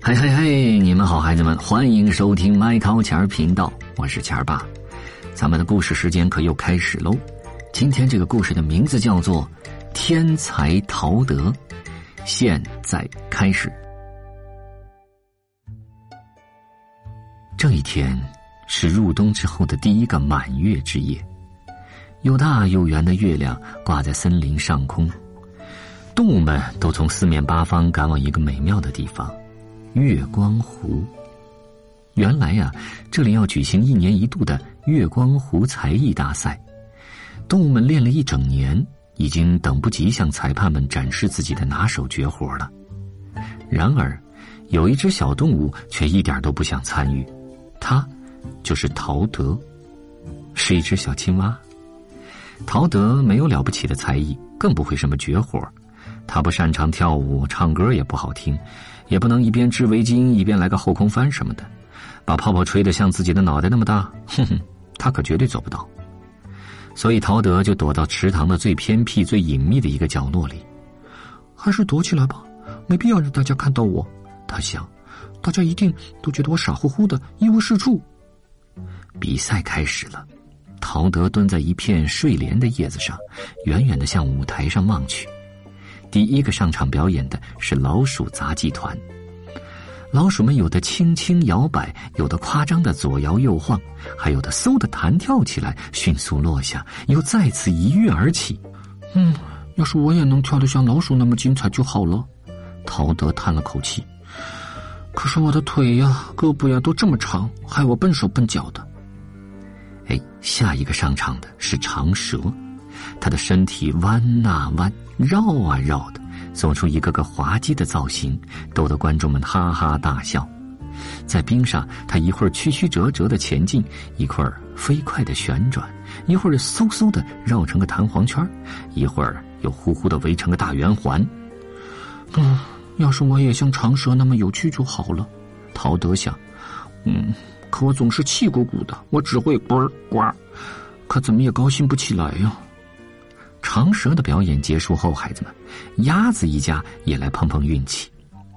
嘿嘿嘿，你们好，孩子们，欢迎收听麦考钱儿频道，我是钱儿爸。咱们的故事时间可又开始喽。今天这个故事的名字叫做《天才陶德》，现在开始。这一天是入冬之后的第一个满月之夜，又大又圆的月亮挂在森林上空，动物们都从四面八方赶往一个美妙的地方。月光湖，原来呀，这里要举行一年一度的月光湖才艺大赛。动物们练了一整年，已经等不及向裁判们展示自己的拿手绝活了。然而，有一只小动物却一点都不想参与，它就是陶德，是一只小青蛙。陶德没有了不起的才艺，更不会什么绝活，他不擅长跳舞，唱歌也不好听。也不能一边织围巾一边来个后空翻什么的，把泡泡吹得像自己的脑袋那么大，哼哼，他可绝对做不到。所以陶德就躲到池塘的最偏僻、最隐秘的一个角落里，还是躲起来吧，没必要让大家看到我。他想，大家一定都觉得我傻乎乎的，一无是处。比赛开始了，陶德蹲在一片睡莲的叶子上，远远的向舞台上望去。第一个上场表演的是老鼠杂技团。老鼠们有的轻轻摇摆，有的夸张的左摇右晃，还有的嗖的弹跳起来，迅速落下，又再次一跃而起。嗯，要是我也能跳得像老鼠那么精彩就好了。陶德叹了口气。可是我的腿呀、胳膊呀都这么长，害我笨手笨脚的。哎，下一个上场的是长蛇。他的身体弯啊弯，绕啊绕的，做出一个个滑稽的造型，逗得观众们哈哈大笑。在冰上，他一会儿曲曲折折的前进，一会儿飞快的旋转，一会儿嗖嗖的绕成个弹簧圈，一会儿又呼呼的围成个大圆环。嗯，要是我也像长蛇那么有趣就好了，陶德想。嗯，可我总是气鼓鼓的，我只会呱呱，可怎么也高兴不起来呀。长蛇的表演结束后，孩子们，鸭子一家也来碰碰运气。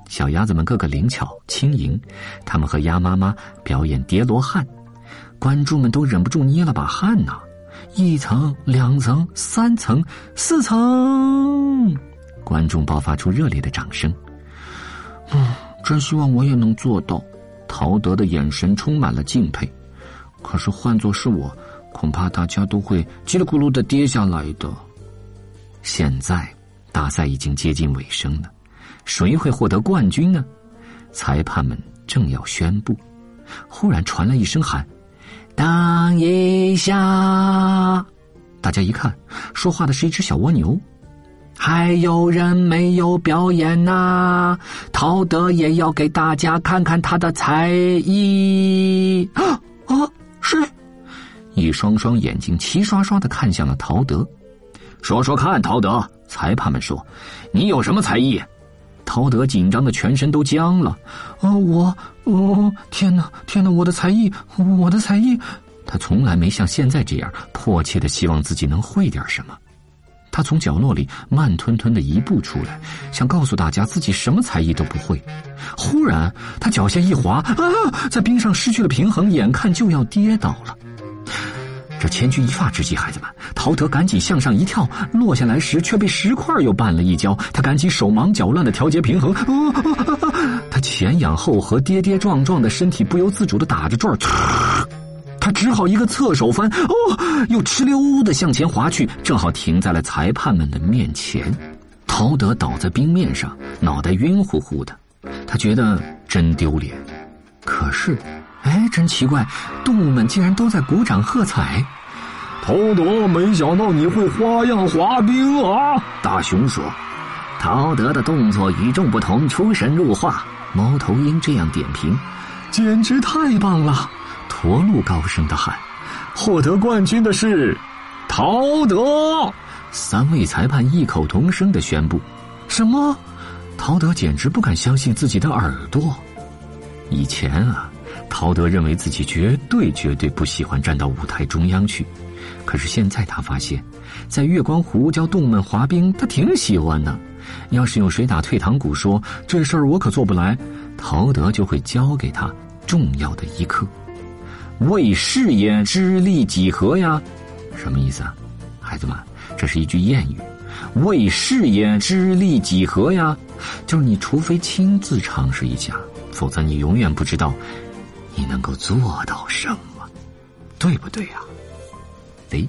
小鸭子们个个灵巧轻盈，他们和鸭妈妈表演叠罗汉，观众们都忍不住捏了把汗呐！一层、两层、三层、四层，观众爆发出热烈的掌声。嗯，真希望我也能做到。陶德的眼神充满了敬佩。可是换作是我，恐怕大家都会叽里咕噜的跌下来的。现在，大赛已经接近尾声了，谁会获得冠军呢？裁判们正要宣布，忽然传来一声喊：“等一下！”大家一看，说话的是一只小蜗牛。还有人没有表演呐？陶德也要给大家看看他的才艺。啊啊！是，一双双眼睛齐刷刷的看向了陶德。说说看，陶德。裁判们说：“你有什么才艺？”陶德紧张的全身都僵了。啊，我，哦，天哪，天哪！我的才艺，我的才艺！他从来没像现在这样迫切的希望自己能会点什么。他从角落里慢吞吞的一步出来，想告诉大家自己什么才艺都不会。忽然，他脚下一滑，啊，在冰上失去了平衡，眼看就要跌倒了。这千钧一发之际，孩子们，陶德赶紧向上一跳，落下来时却被石块又绊了一跤。他赶紧手忙脚乱的调节平衡，他前仰后合，跌跌撞撞的身体不由自主的打着转他只好一个侧手翻，哦，又哧溜的向前滑去，正好停在了裁判们的面前。陶德倒在冰面上，脑袋晕乎乎的，他觉得真丢脸。可是。哎，真奇怪，动物们竟然都在鼓掌喝彩。陶德，没想到你会花样滑冰啊！大熊说：“陶德的动作与众不同，出神入化。”猫头鹰这样点评：“简直太棒了！”驼鹿高声的喊：“获得冠军的是陶德！”三位裁判异口同声的宣布：“什么？”陶德简直不敢相信自己的耳朵。以前啊。陶德认为自己绝对绝对不喜欢站到舞台中央去，可是现在他发现，在月光湖教动物滑冰，他挺喜欢的。要是有谁打退堂鼓说这事儿我可做不来，陶德就会教给他重要的一课。为事业知利几何呀？什么意思啊？孩子们，这是一句谚语。为事业知利几何呀？就是你除非亲自尝试一下，否则你永远不知道你能够做到什么，对不对呀？Thấy